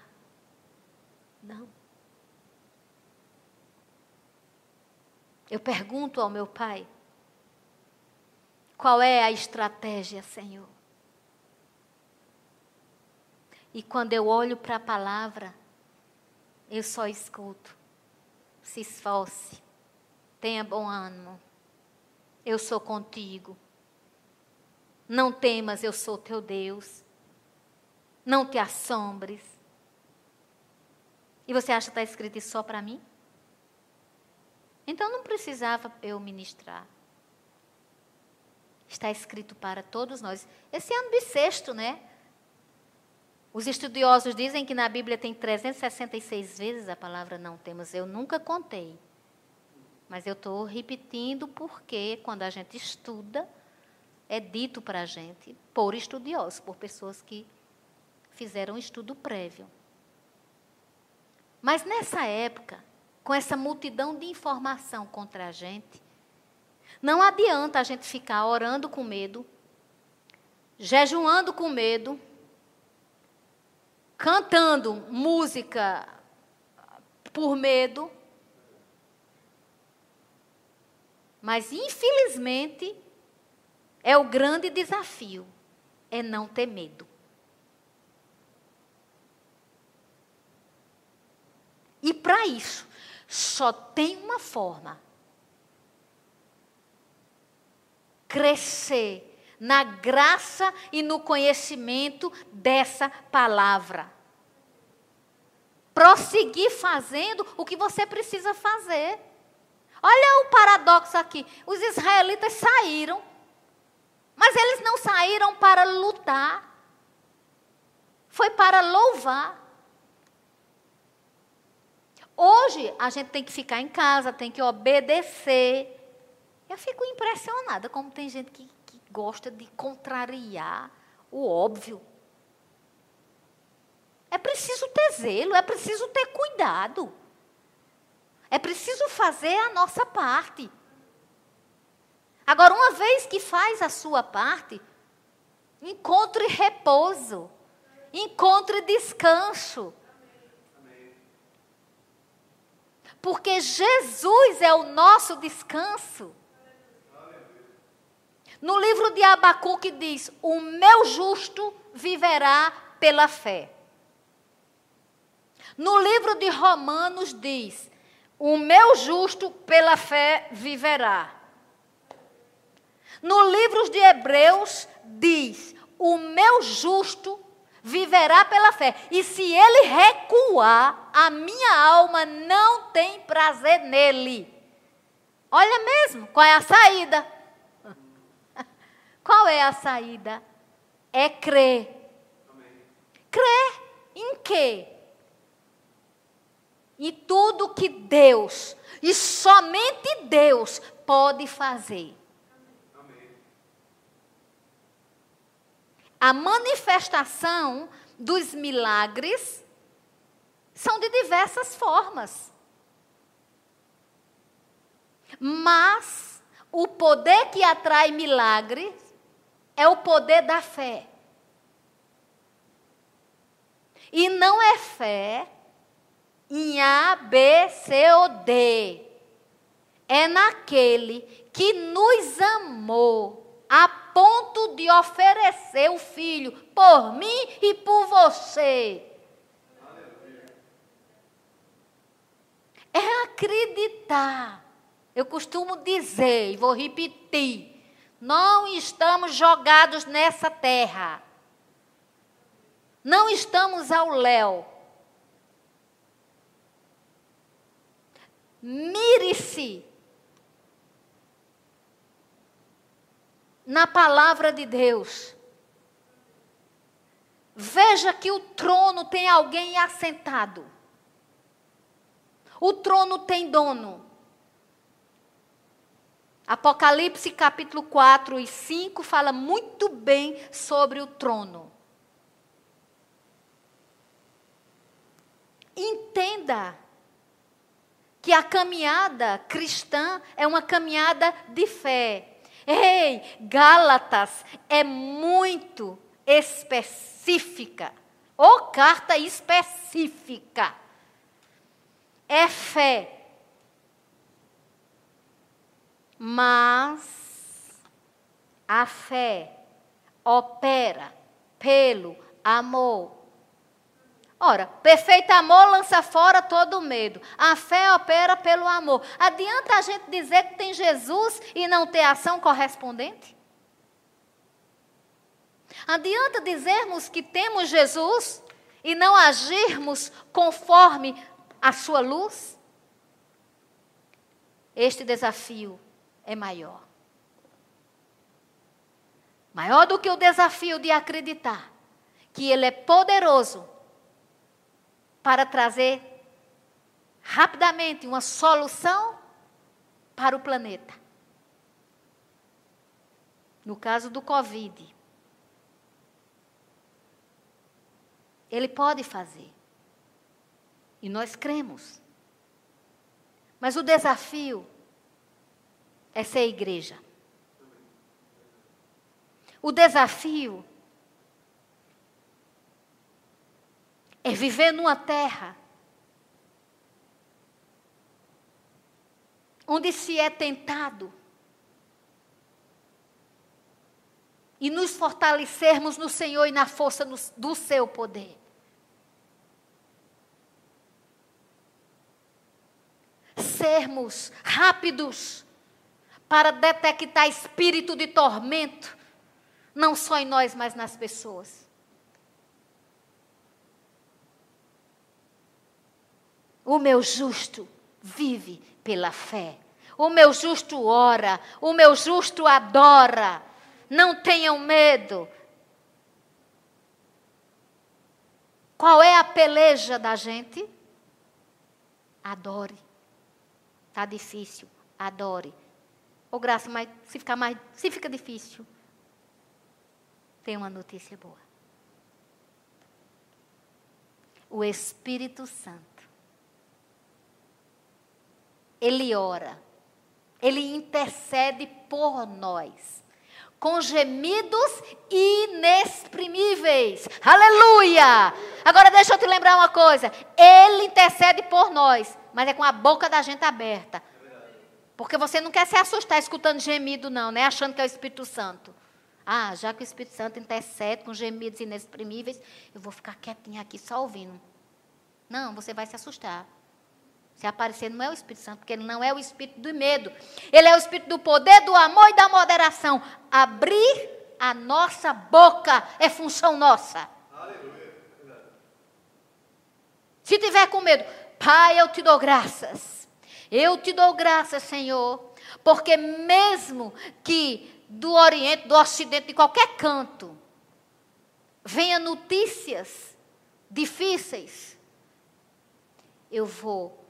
Não. Eu pergunto ao meu pai: qual é a estratégia, Senhor? E quando eu olho para a palavra, eu só escuto: se esforce, Tenha bom ânimo. Eu sou contigo. Não temas, eu sou teu Deus. Não te assombres. E você acha que está escrito isso só para mim? Então não precisava eu ministrar. Está escrito para todos nós. Esse ano bissexto, né? Os estudiosos dizem que na Bíblia tem 366 vezes a palavra não temos. Eu nunca contei. Mas eu estou repetindo porque, quando a gente estuda, é dito para a gente por estudiosos, por pessoas que fizeram um estudo prévio. Mas nessa época, com essa multidão de informação contra a gente, não adianta a gente ficar orando com medo, jejuando com medo, cantando música por medo, Mas, infelizmente, é o grande desafio, é não ter medo. E para isso, só tem uma forma: crescer na graça e no conhecimento dessa palavra. Prosseguir fazendo o que você precisa fazer. Olha o paradoxo aqui. Os israelitas saíram, mas eles não saíram para lutar. Foi para louvar. Hoje a gente tem que ficar em casa, tem que obedecer. Eu fico impressionada como tem gente que, que gosta de contrariar o óbvio. É preciso ter zelo, é preciso ter cuidado. É preciso fazer a nossa parte. Agora, uma vez que faz a sua parte, encontre repouso, encontre descanso. Porque Jesus é o nosso descanso. No livro de Abacuque diz: O meu justo viverá pela fé. No livro de Romanos diz: O meu justo pela fé viverá. No livro de Hebreus diz: O meu justo viverá pela fé. E se ele recuar, a minha alma não tem prazer nele. Olha mesmo, qual é a saída? Qual é a saída? É crer. Crer em quê? E tudo que Deus, e somente Deus, pode fazer. A manifestação dos milagres são de diversas formas. Mas o poder que atrai milagres é o poder da fé. E não é fé em A, B, C ou D. É naquele que nos amou a ponto de oferecer o filho por mim e por você. É acreditar. Eu costumo dizer, e vou repetir: não estamos jogados nessa terra. Não estamos ao léu. Mire-se na palavra de Deus. Veja que o trono tem alguém assentado. O trono tem dono. Apocalipse capítulo 4 e 5 fala muito bem sobre o trono. Entenda que a caminhada cristã é uma caminhada de fé. Ei, Gálatas é muito específica. Ou carta específica. É fé. Mas a fé opera pelo amor. Ora, perfeito amor lança fora todo medo. A fé opera pelo amor. Adianta a gente dizer que tem Jesus e não ter ação correspondente? Adianta dizermos que temos Jesus e não agirmos conforme a sua luz? Este desafio é maior. Maior do que o desafio de acreditar que Ele é poderoso para trazer rapidamente uma solução para o planeta. No caso do Covid, ele pode fazer. E nós cremos. Mas o desafio é ser igreja. O desafio é viver numa terra onde se é tentado e nos fortalecermos no Senhor e na força do seu poder. Sermos rápidos para detectar espírito de tormento, não só em nós, mas nas pessoas. O meu justo vive pela fé. O meu justo ora, o meu justo adora. Não tenham medo. Qual é a peleja da gente? Adore. Tá difícil, adore. Ô graça, mas se ficar mais, se fica difícil, tem uma notícia boa. O Espírito Santo. Ele ora. Ele intercede por nós com gemidos inexprimíveis. Aleluia! Agora deixa eu te lembrar uma coisa. Ele intercede por nós, mas é com a boca da gente aberta. Porque você não quer se assustar escutando gemido, não, né? Achando que é o Espírito Santo. Ah, já que o Espírito Santo intercede com gemidos inexprimíveis, eu vou ficar quietinha aqui só ouvindo. Não, você vai se assustar. Se aparecer, não é o Espírito Santo, porque ele não é o Espírito do medo. Ele é o Espírito do poder, do amor e da moderação. Abrir a nossa boca é função nossa. Aleluia. Se tiver com medo, Pai, eu te dou graças. Eu te dou graças, Senhor, porque mesmo que do Oriente, do Ocidente, de qualquer canto, venha notícias difíceis, eu vou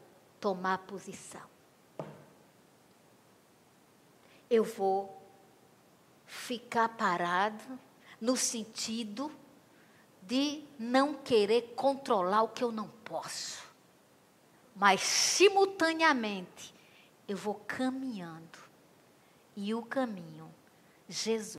tomar posição. Eu vou ficar parado no sentido de não querer controlar o que eu não posso. Mas simultaneamente eu vou caminhando. E o caminho, Jesus